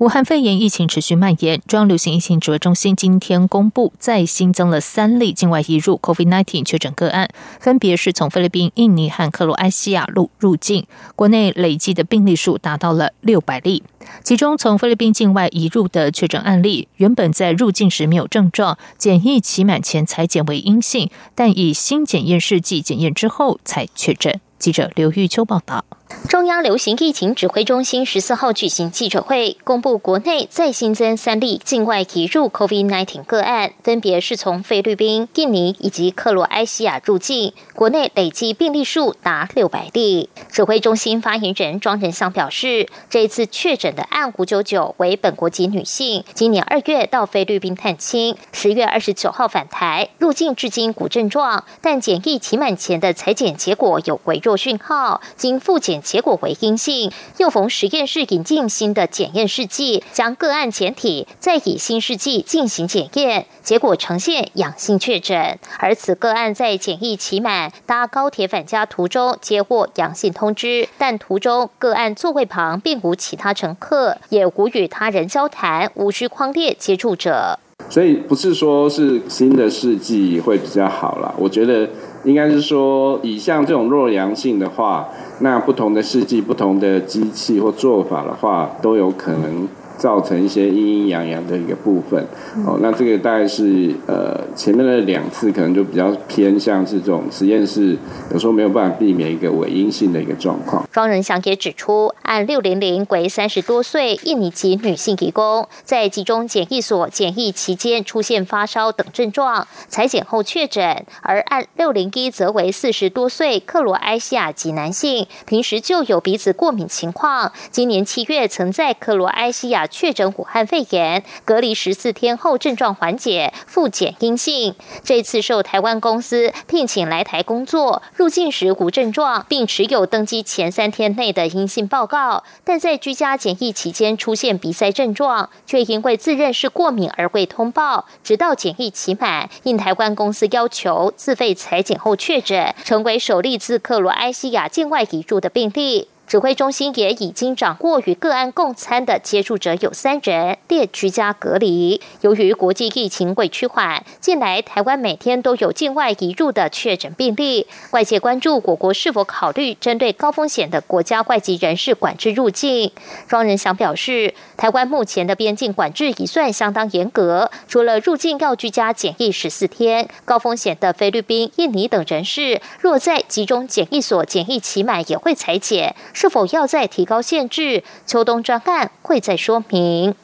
武汉肺炎疫情持续蔓延，中央流行疫情指挥中心今天公布，再新增了三例境外移入 COVID-19 确诊个案，分别是从菲律宾、印尼和克罗埃西亚入入境，国内累计的病例数达到了六百例。其中，从菲律宾境外移入的确诊案例，原本在入境时没有症状，检疫期满前裁检为阴性，但以新检验试剂检验之后才确诊。记者刘玉秋报道。中央流行疫情指挥中心十四号举行记者会，公布国内再新增三例境外移入 COVID-19 个案，分别是从菲律宾、印尼以及克罗埃西亚入境，国内累计病例数达六百例。指挥中心发言人庄仁祥表示，这一次确诊的案五九九为本国籍女性，今年二月到菲律宾探亲，十月二十九号返台入境，至今无症状，但检疫期满前的裁检结果有微弱讯号，经复检。结果为阴性，又逢实验室引进新的检验试剂，将个案检体再以新试剂进行检验，结果呈现阳性确诊。而此个案在检疫期满搭高铁返家途中接获阳性通知，但途中个案座位旁并无其他乘客，也无与他人交谈，无需框列接触者。所以不是说是新的试剂会比较好啦，我觉得应该是说以像这种弱阳性的话。那不同的试剂、不同的机器或做法的话，都有可能。造成一些阴阴阳阳的一个部分，哦，那这个大概是呃前面的两次可能就比较偏向是这种实验室，有时候没有办法避免一个伪阴性的一个状况。庄仁祥也指出，按六零零为三十多岁印尼籍女性提供，在集中检疫所检疫期间出现发烧等症状，裁剪后确诊；而按六零一则为四十多岁克罗埃西亚籍男性，平时就有鼻子过敏情况，今年七月曾在克罗埃西亚。确诊武汉肺炎，隔离十四天后症状缓解，复检阴性。这次受台湾公司聘请来台工作，入境时无症状，并持有登机前三天内的阴性报告，但在居家检疫期间出现鼻塞症状，却因为自认是过敏而未通报，直到检疫期满，应台湾公司要求自费裁剪后确诊，成为首例自克罗埃西亚境外移入的病例。指挥中心也已经掌握与个案共餐的接触者有三人，列居家隔离。由于国际疫情未趋缓，近来台湾每天都有境外移入的确诊病例，外界关注我国是否考虑针对高风险的国家外籍人士管制入境。庄仁祥表示，台湾目前的边境管制已算相当严格，除了入境要居家检疫十四天，高风险的菲律宾、印尼等人士，若在集中检疫所检疫期满，也会裁减。是否要再提高限制？秋冬专案会再说明。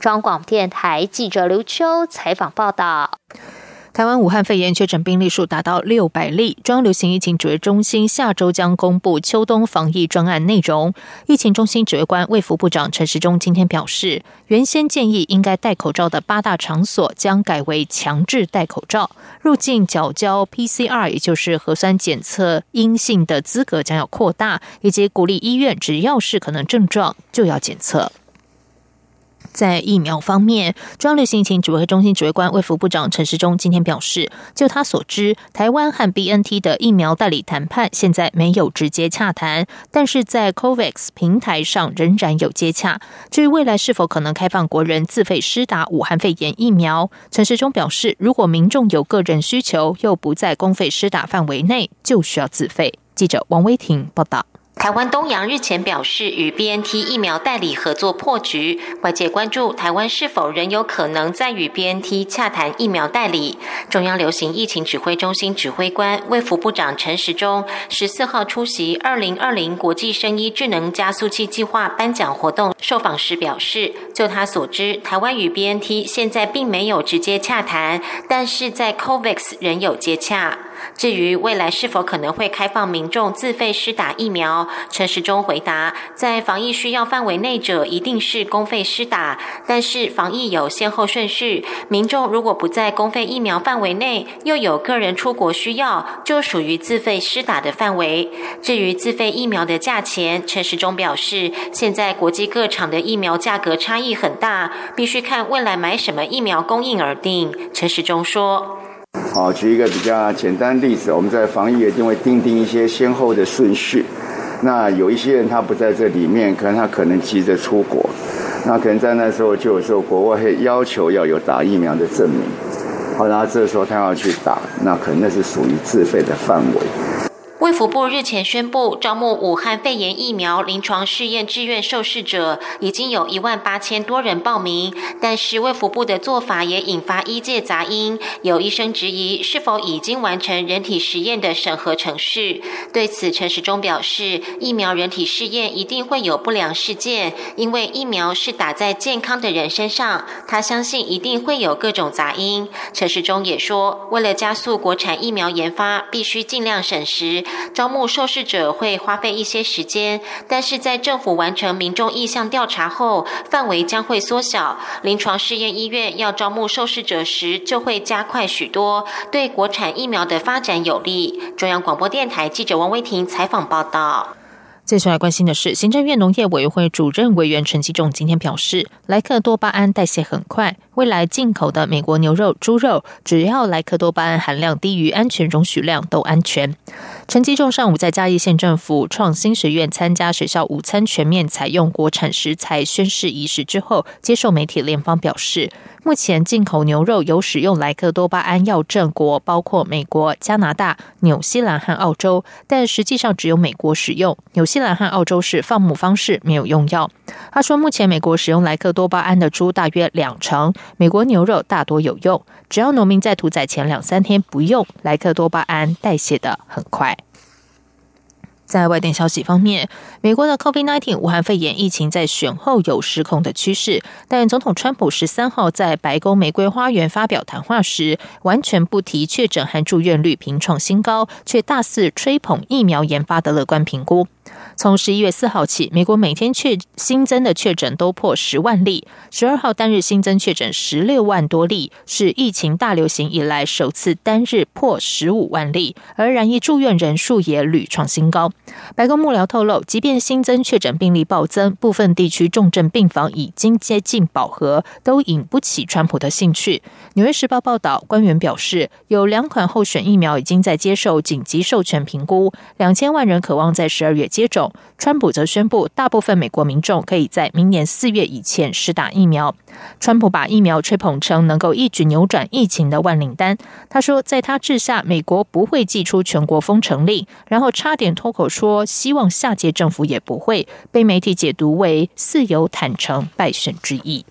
中广电台记者刘秋采访报道。台湾武汉肺炎确诊病例数达到六百例，中央流行疫情指挥中心下周将公布秋冬防疫专案内容。疫情中心指挥官卫福部长陈时中今天表示，原先建议应该戴口罩的八大场所将改为强制戴口罩，入境缴交 PCR，也就是核酸检测阴性的资格将要扩大，以及鼓励医院只要是可能症状就要检测。在疫苗方面，中央流行疫情指挥中心指挥官卫福部长陈时中今天表示，就他所知，台湾和 B N T 的疫苗代理谈判现在没有直接洽谈，但是在 COVAX 平台上仍然有接洽。至于未来是否可能开放国人自费施打武汉肺炎疫苗，陈时中表示，如果民众有个人需求又不在公费施打范围内，就需要自费。记者王威婷报道。台湾东洋日前表示，与 B N T 疫苗代理合作破局，外界关注台湾是否仍有可能再与 B N T 洽谈疫苗代理。中央流行疫情指挥中心指挥官、卫福部长陈时中十四号出席二零二零国际生医智能加速器计划颁奖活动，受访时表示，就他所知，台湾与 B N T 现在并没有直接洽谈，但是在 COVAX 仍有接洽。至于未来是否可能会开放民众自费施打疫苗，陈时中回答，在防疫需要范围内者，一定是公费施打，但是防疫有先后顺序，民众如果不在公费疫苗范围内，又有个人出国需要，就属于自费施打的范围。至于自费疫苗的价钱，陈时中表示，现在国际各厂的疫苗价格差异很大，必须看未来买什么疫苗供应而定。陈时中说：“好，举一个比较简单例子，我们在防疫一定会定定一些先后的顺序。那有一些人他不在这里面，可能他可能急着出国，那可能在那时候就有时候国外会要求要有打疫苗的证明。好，然后这时候他要去打，那可能那是属于自费的范围。”卫福部日前宣布，招募武汉肺炎疫苗临床试验志愿受试者，已经有一万八千多人报名。但是卫福部的做法也引发医界杂音，有医生质疑是否已经完成人体实验的审核程序。对此，陈时中表示，疫苗人体试验一定会有不良事件，因为疫苗是打在健康的人身上，他相信一定会有各种杂音。陈时中也说，为了加速国产疫苗研发，必须尽量省时。招募受试者会花费一些时间，但是在政府完成民众意向调查后，范围将会缩小。临床试验医院要招募受试者时，就会加快许多，对国产疫苗的发展有利。中央广播电台记者王威婷采访报道。接下来关心的是，行政院农业委员会主任委员陈其仲今天表示，莱克多巴胺代谢很快，未来进口的美国牛肉、猪肉，只要莱克多巴胺含量低于安全容许量都安全。陈其仲上午在嘉义县政府创新学院参加学校午餐全面采用国产食材宣誓仪式之后，接受媒体联方表示。目前进口牛肉有使用莱克多巴胺药证国，包括美国、加拿大、纽西兰和澳洲，但实际上只有美国使用，纽西兰和澳洲是放牧方式，没有用药。他说，目前美国使用莱克多巴胺的猪大约两成，美国牛肉大多有用，只要农民在屠宰前两三天不用，莱克多巴胺代谢的很快。在外电消息方面，美国的 COVID-19 武汉肺炎疫情在选后有失控的趋势，但总统川普十三号在白宫玫瑰花园发表谈话时，完全不提确诊和住院率频创新高，却大肆吹捧疫苗研发的乐观评估。从十一月四号起，美国每天确新增的确诊都破十万例。十二号单日新增确诊十六万多例，是疫情大流行以来首次单日破十五万例。而染疫住院人数也屡创新高。白宫幕僚透露，即便新增确诊病例暴增，部分地区重症病房已经接近饱和，都引不起川普的兴趣。纽约时报报道，官员表示，有两款候选疫苗已经在接受紧急授权评估，两千万人渴望在十二月接种。川普则宣布，大部分美国民众可以在明年四月以前施打疫苗。川普把疫苗吹捧成能够一举扭转疫情的万灵丹。他说，在他治下，美国不会寄出全国封城令，然后差点脱口说，希望下届政府也不会。被媒体解读为似有坦诚败选之意。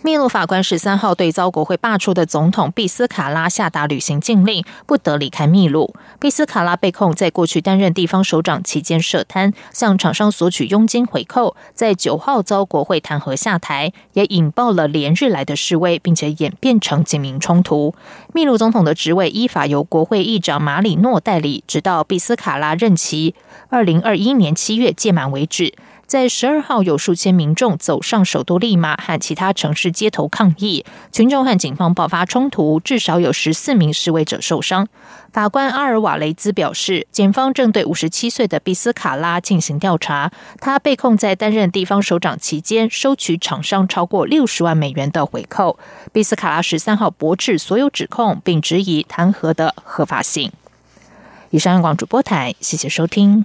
秘鲁法官十三号对遭国会罢黜的总统毕斯卡拉下达旅行禁令，不得离开秘鲁。毕斯卡拉被控在过去担任地方首长期间涉贪，向厂商索取佣金回扣，在九号遭国会弹劾下台，也引爆了连日来的示威，并且演变成警民冲突。秘鲁总统的职位依法由国会议长马里诺代理，直到毕斯卡拉任期二零二一年七月届满为止。在十二号，有数千民众走上首都利马和其他城市街头抗议，群众和警方爆发冲突，至少有十四名示威者受伤。法官阿尔瓦雷兹表示，检方正对五十七岁的毕斯卡拉进行调查。他被控在担任地方首长期间收取厂商超过六十万美元的回扣。毕斯卡拉十三号驳斥所有指控，并质疑弹劾的合法性。以上广主播台，谢谢收听。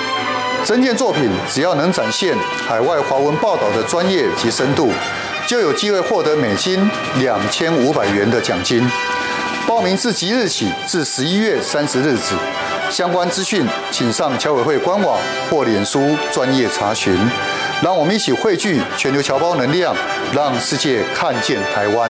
整件作品只要能展现海外华文报道的专业及深度，就有机会获得美金两千五百元的奖金。报名自即日起至十一月三十日止。相关资讯请上侨委会官网或脸书专业查询。让我们一起汇聚全球侨胞能量，让世界看见台湾。